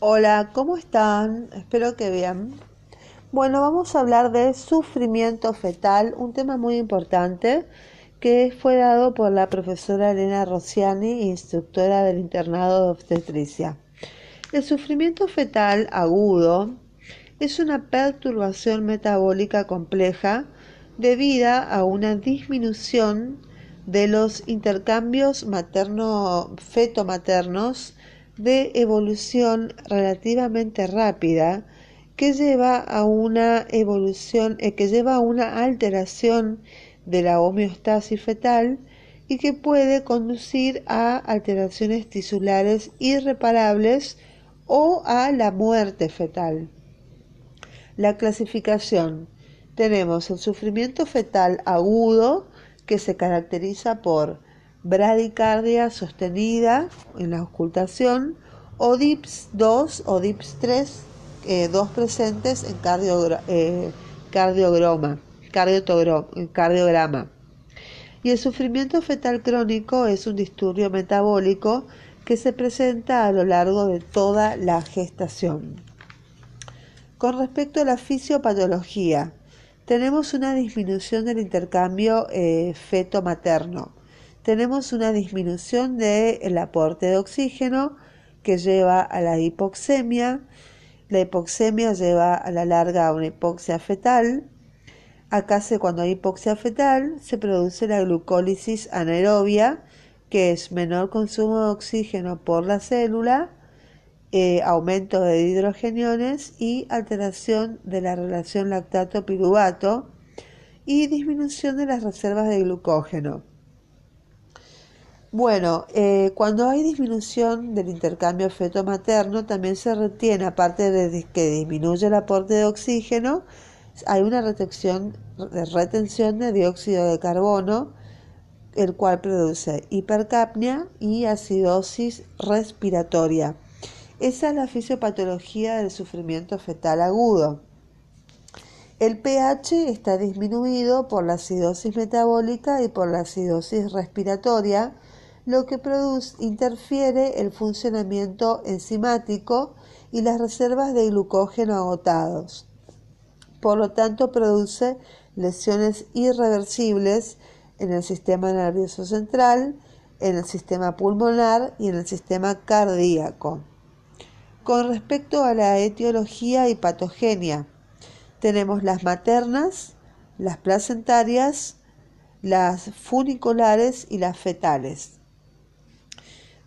Hola, ¿cómo están? Espero que bien. Bueno, vamos a hablar de sufrimiento fetal, un tema muy importante que fue dado por la profesora Elena Rossiani, instructora del internado de obstetricia. El sufrimiento fetal agudo es una perturbación metabólica compleja debida a una disminución de los intercambios materno-feto-maternos de evolución relativamente rápida que lleva a una evolución eh, que lleva a una alteración de la homeostasis fetal y que puede conducir a alteraciones tisulares irreparables o a la muerte fetal. La clasificación. Tenemos el sufrimiento fetal agudo que se caracteriza por bradicardia sostenida en la ocultación o DIPS 2 o DIPS 3, eh, dos presentes en eh, cardiograma, cardiograma. Y el sufrimiento fetal crónico es un disturbio metabólico que se presenta a lo largo de toda la gestación. Con respecto a la fisiopatología, tenemos una disminución del intercambio eh, feto-materno tenemos una disminución del aporte de oxígeno que lleva a la hipoxemia. La hipoxemia lleva a la larga a una hipoxia fetal. Acá cuando hay hipoxia fetal se produce la glucólisis anaerobia, que es menor consumo de oxígeno por la célula, eh, aumento de hidrogeniones y alteración de la relación lactato-piruvato y disminución de las reservas de glucógeno. Bueno, eh, cuando hay disminución del intercambio feto-materno, también se retiene, aparte de que disminuye el aporte de oxígeno, hay una retención, retención de dióxido de carbono, el cual produce hipercapnia y acidosis respiratoria. Esa es la fisiopatología del sufrimiento fetal agudo. El pH está disminuido por la acidosis metabólica y por la acidosis respiratoria, lo que produce, interfiere el funcionamiento enzimático y las reservas de glucógeno agotados. Por lo tanto, produce lesiones irreversibles en el sistema nervioso central, en el sistema pulmonar y en el sistema cardíaco. Con respecto a la etiología y patogenia, tenemos las maternas, las placentarias, las funiculares y las fetales.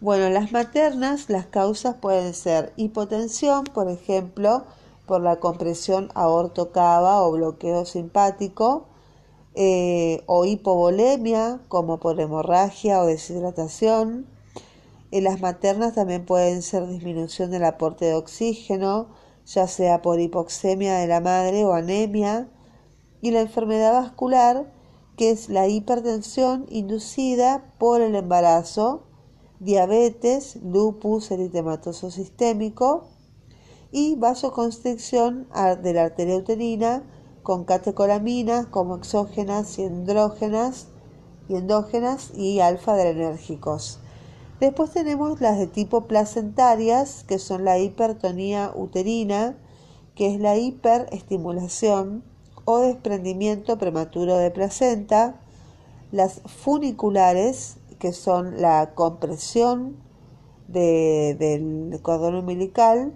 Bueno, las maternas, las causas pueden ser hipotensión, por ejemplo, por la compresión aortocava o bloqueo simpático, eh, o hipovolemia, como por hemorragia o deshidratación. En las maternas también pueden ser disminución del aporte de oxígeno, ya sea por hipoxemia de la madre o anemia. Y la enfermedad vascular, que es la hipertensión inducida por el embarazo, diabetes, lupus eritematoso sistémico y vasoconstricción de la arteria uterina con catecolaminas como exógenas y endógenas y endógenas y alfa-adrenérgicos. Después tenemos las de tipo placentarias, que son la hipertonía uterina, que es la hiperestimulación o desprendimiento prematuro de placenta, las funiculares, que son la compresión del cordón umbilical,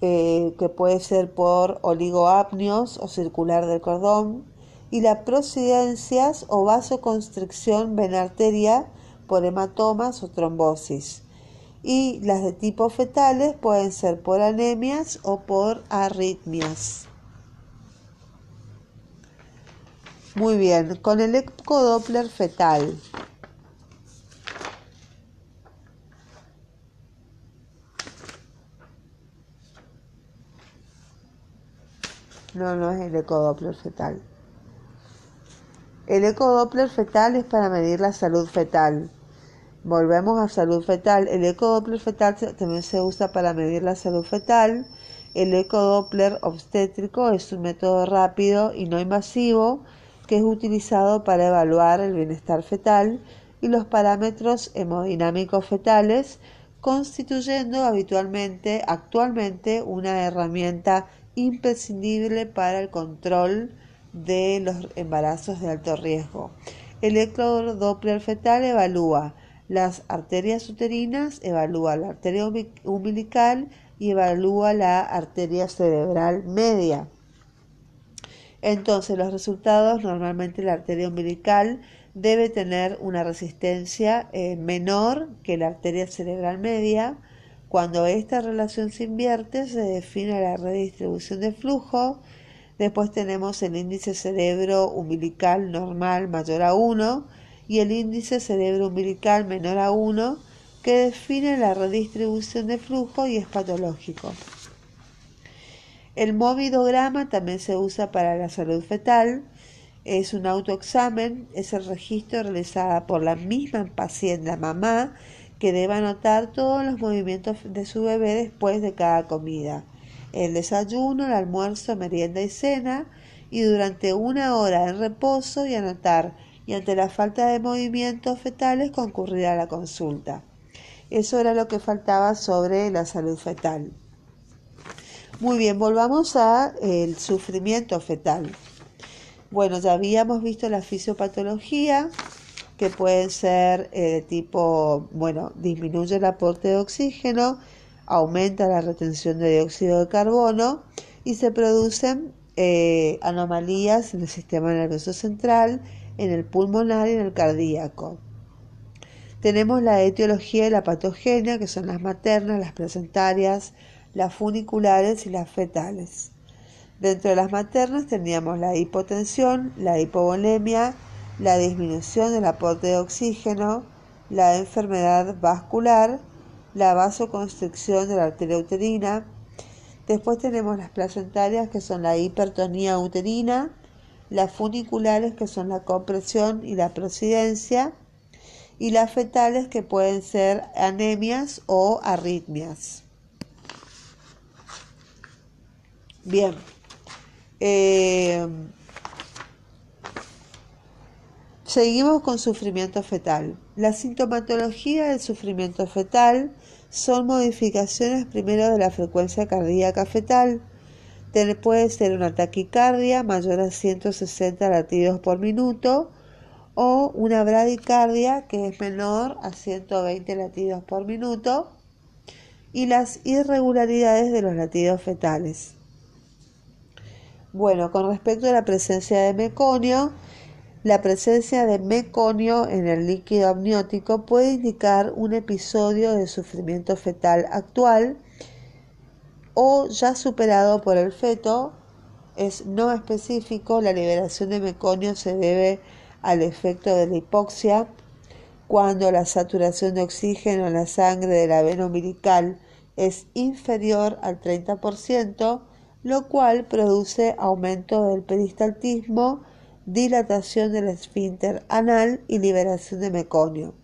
eh, que puede ser por oligoapnios o circular del cordón, y la prosidencias o vasoconstricción vena-arteria por hematomas o trombosis. Y las de tipo fetales pueden ser por anemias o por arritmias. Muy bien, con el ecodoppler fetal No, no es el ecodoppler fetal. El ecodoppler fetal es para medir la salud fetal. Volvemos a salud fetal. El ecodoppler fetal también se usa para medir la salud fetal. El ecodoppler obstétrico es un método rápido y no invasivo que es utilizado para evaluar el bienestar fetal y los parámetros hemodinámicos fetales constituyendo habitualmente, actualmente, una herramienta imprescindible para el control de los embarazos de alto riesgo. El electrodoppler fetal evalúa las arterias uterinas, evalúa la arteria umbilical y evalúa la arteria cerebral media. Entonces, los resultados, normalmente la arteria umbilical debe tener una resistencia eh, menor que la arteria cerebral media. Cuando esta relación se invierte, se define la redistribución de flujo. Después tenemos el índice cerebro umbilical normal mayor a 1 y el índice cerebro umbilical menor a 1 que define la redistribución de flujo y es patológico. El movidograma también se usa para la salud fetal. Es un autoexamen, es el registro realizado por la misma paciente, mamá, que debe anotar todos los movimientos de su bebé después de cada comida. El desayuno, el almuerzo, merienda y cena, y durante una hora en reposo y anotar, y ante la falta de movimientos fetales concurrir a la consulta. Eso era lo que faltaba sobre la salud fetal. Muy bien, volvamos a el sufrimiento fetal. Bueno, ya habíamos visto la fisiopatología, que pueden ser eh, de tipo, bueno, disminuye el aporte de oxígeno, aumenta la retención de dióxido de carbono y se producen eh, anomalías en el sistema nervioso central, en el pulmonar y en el cardíaco. Tenemos la etiología y la patogenia, que son las maternas, las placentarias, las funiculares y las fetales. Dentro de las maternas teníamos la hipotensión, la hipovolemia, la disminución del aporte de oxígeno, la enfermedad vascular, la vasoconstricción de la arteria uterina. Después tenemos las placentarias que son la hipertonía uterina, las funiculares que son la compresión y la prosidencia y las fetales que pueden ser anemias o arritmias. Bien. Eh, seguimos con sufrimiento fetal. La sintomatología del sufrimiento fetal son modificaciones primero de la frecuencia cardíaca fetal. Puede ser una taquicardia mayor a 160 latidos por minuto o una bradicardia que es menor a 120 latidos por minuto y las irregularidades de los latidos fetales. Bueno, con respecto a la presencia de meconio, la presencia de meconio en el líquido amniótico puede indicar un episodio de sufrimiento fetal actual o ya superado por el feto. Es no específico, la liberación de meconio se debe al efecto de la hipoxia cuando la saturación de oxígeno en la sangre de la vena umbilical es inferior al 30%, lo cual produce aumento del peristaltismo, dilatación del esfínter anal y liberación de meconio.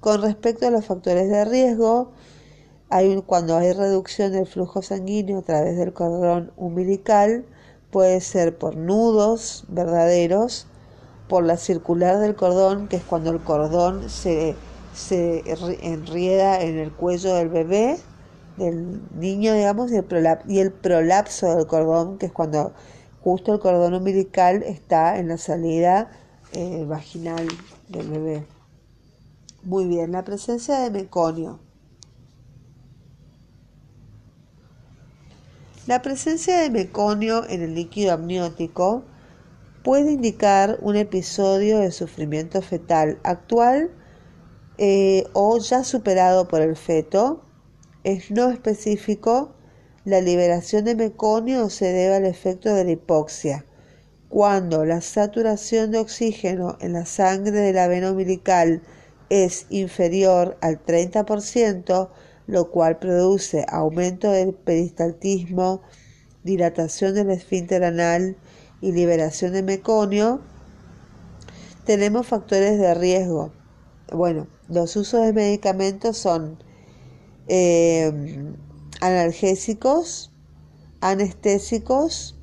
Con respecto a los factores de riesgo, cuando hay reducción del flujo sanguíneo a través del cordón umbilical, puede ser por nudos verdaderos, por la circular del cordón, que es cuando el cordón se, se enrieda en el cuello del bebé, del niño, digamos, y el, prolapso del cordón, que es cuando justo el cordón umbilical está en la salida eh, vaginal del bebé. Muy bien, la presencia de meconio. La presencia de meconio en el líquido amniótico puede indicar un episodio de sufrimiento fetal actual eh, o ya superado por el feto es no específico, la liberación de meconio se debe al efecto de la hipoxia. Cuando la saturación de oxígeno en la sangre de la vena umbilical es inferior al 30%, lo cual produce aumento del peristaltismo, dilatación del esfínter anal y liberación de meconio, tenemos factores de riesgo. Bueno, los usos de medicamentos son eh, analgésicos, anestésicos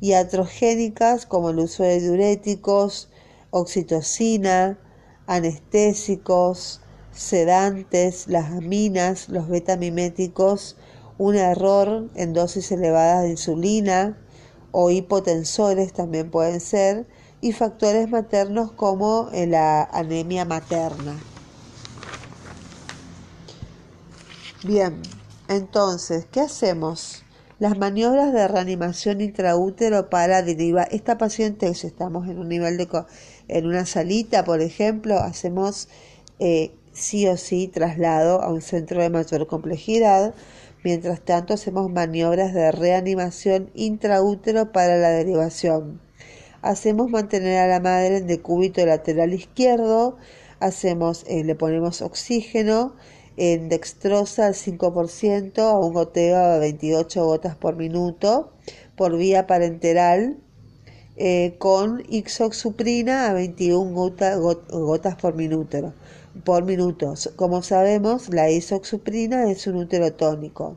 y atrogénicas como el uso de diuréticos, oxitocina, anestésicos, sedantes, las aminas, los betamiméticos, un error en dosis elevadas de insulina o hipotensores también pueden ser, y factores maternos como la anemia materna. Bien, entonces, ¿qué hacemos? Las maniobras de reanimación intraútero para derivar. Esta paciente, si estamos en un nivel de en una salita, por ejemplo, hacemos eh, sí o sí traslado a un centro de mayor complejidad. Mientras tanto, hacemos maniobras de reanimación intraútero para la derivación. Hacemos mantener a la madre en decúbito lateral izquierdo. Hacemos, eh, le ponemos oxígeno en dextrosa al 5% a un goteo a 28 gotas por minuto por vía parenteral eh, con ixoxuprina a 21 gotas por minuto. Por minuto. Como sabemos, la isoxuprina es un tónico.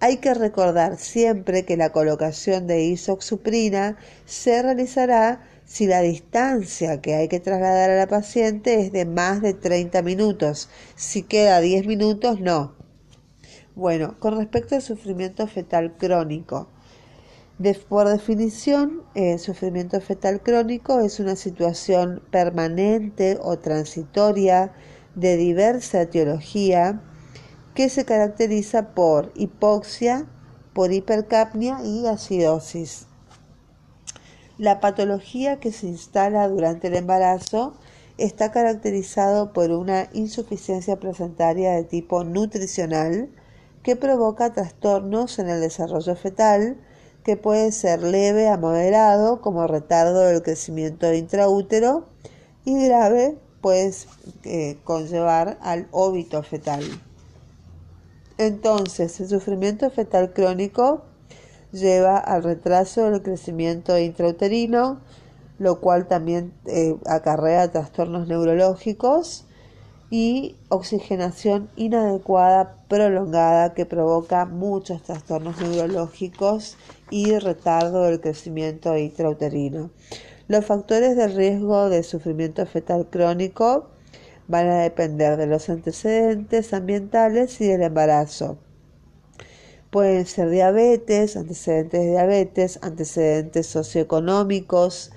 Hay que recordar siempre que la colocación de isoxuprina se realizará si la distancia que hay que trasladar a la paciente es de más de 30 minutos. Si queda 10 minutos, no. Bueno, con respecto al sufrimiento fetal crónico. por definición, el sufrimiento fetal crónico es una situación permanente o transitoria de diversa etiología que se caracteriza por hipoxia, por hipercapnia y acidosis. La patología que se instala durante el embarazo está caracterizado por una insuficiencia placentaria de tipo nutricional que provoca trastornos en el desarrollo fetal que puede ser leve a moderado como retardo del crecimiento intraútero y grave puede conllevar al óbito fetal. Entonces, el sufrimiento fetal crónico lleva al retraso del crecimiento intrauterino, lo cual también eh, acarrea trastornos neurológicos y oxigenación inadecuada prolongada que provoca muchos trastornos neurológicos y retardo del crecimiento intrauterino. Los factores de riesgo de sufrimiento fetal crónico van a depender de los antecedentes ambientales y del embarazo. Pueden ser diabetes, antecedentes de diabetes, antecedentes socioeconómicos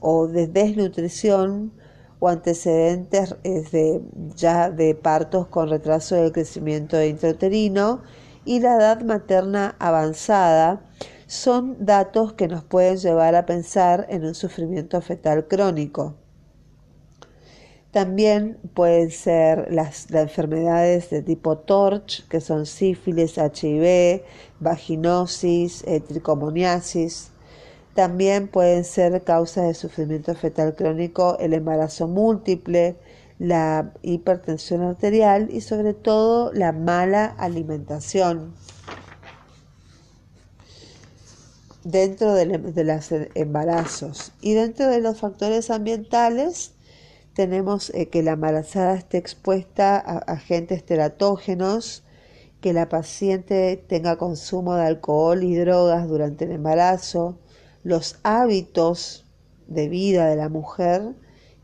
o de desnutrición o antecedentes de, ya de partos con retraso del crecimiento intrauterino y la edad materna avanzada son datos que nos pueden llevar a pensar en un sufrimiento fetal crónico. También pueden ser las, enfermedades de tipo TORCH, que son sífilis, HIV, vaginosis, eh, tricomoniasis. También pueden ser causas de sufrimiento fetal crónico el embarazo múltiple, la hipertensión arterial y sobre todo la mala alimentación. Dentro de, de los embarazos y dentro de los factores ambientales, tenemos eh, que la embarazada esté expuesta a agentes teratógenos, que la paciente tenga consumo de alcohol y drogas durante el embarazo, los hábitos de vida de la mujer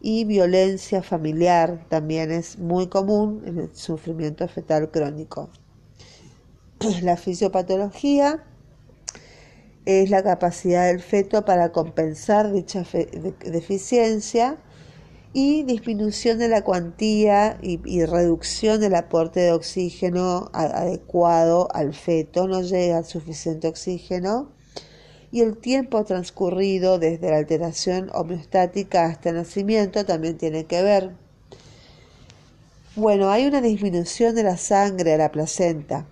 y violencia familiar también es muy común en el sufrimiento fetal crónico. La fisiopatología es la capacidad del feto para compensar dicha deficiencia y disminución de la cuantía y, reducción del aporte de oxígeno adecuado al feto, no llega suficiente oxígeno y el tiempo transcurrido desde la alteración homeostática hasta el nacimiento también tiene que ver. Bueno, hay una disminución de la sangre a la placenta.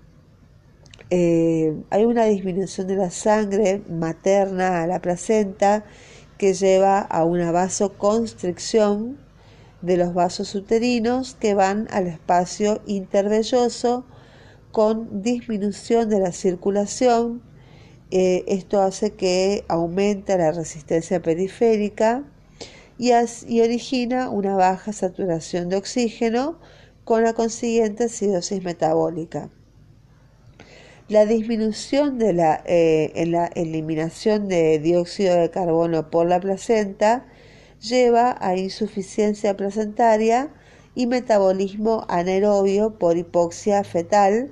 Eh, hay una disminución de la sangre materna a la placenta que lleva a una vasoconstricción de los vasos uterinos que van al espacio intervelloso con disminución de la circulación. Eh, esto hace que aumente la resistencia periférica y, y origina una baja saturación de oxígeno con la consiguiente acidosis metabólica. La disminución de la, eh, en la eliminación de dióxido de carbono por la placenta lleva a insuficiencia placentaria y metabolismo anaerobio por hipoxia fetal,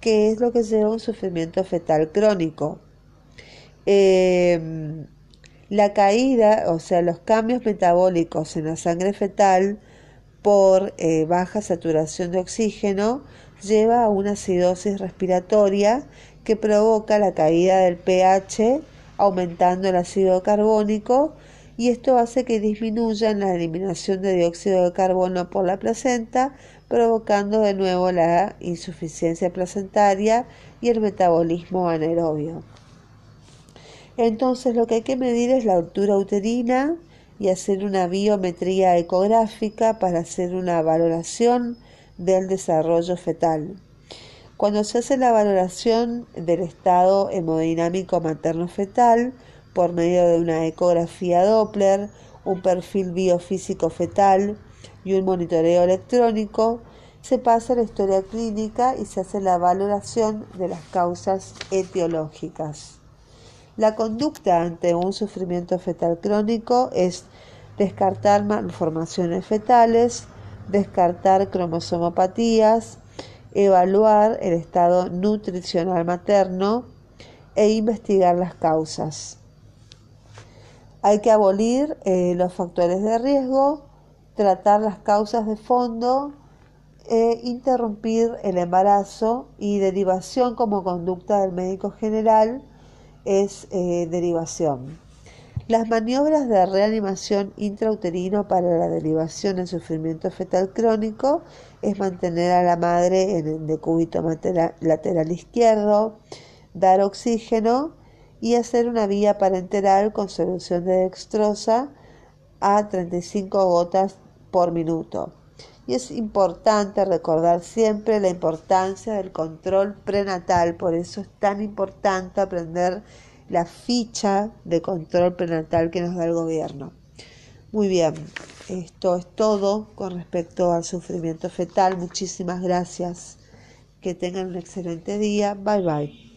que es lo que lleva a un sufrimiento fetal crónico. Em, la caída, o sea, los cambios metabólicos en la sangre fetal por eh, baja saturación de oxígeno lleva a una acidosis respiratoria que provoca la caída del pH aumentando el ácido carbónico y esto hace que disminuya la eliminación de dióxido de carbono por la placenta, provocando de nuevo la insuficiencia placentaria y el metabolismo anaerobio. Entonces lo que hay que medir es la altura uterina y hacer una biometría ecográfica para hacer una valoración del desarrollo fetal. Cuando se hace la valoración del estado hemodinámico materno-fetal, por medio de una ecografía Doppler, un perfil biofísico fetal y un monitoreo electrónico, se pasa a la historia clínica y se hace la valoración de las causas etiológicas. La conducta ante un sufrimiento fetal crónico es descartar malformaciones fetales, descartar cromosomopatías, evaluar el estado nutricional materno e investigar las causas. Hay que abolir eh, los factores de riesgo, tratar las causas de fondo, e interrumpir el embarazo y derivación como conducta del médico general es eh, derivación. Las maniobras de reanimación intrauterino para la derivación en sufrimiento fetal crónico es mantener a la madre en el decúbito lateral izquierdo, dar oxígeno y hacer una vía parenteral con solución de dextrosa a 35 gotas por minuto. Y es importante recordar siempre la importancia del control prenatal, por eso es tan importante aprender la ficha de control prenatal que nos da el gobierno. Muy bien, esto es todo con respecto al sufrimiento fetal. Muchísimas gracias. Que tengan un excelente día. Bye bye.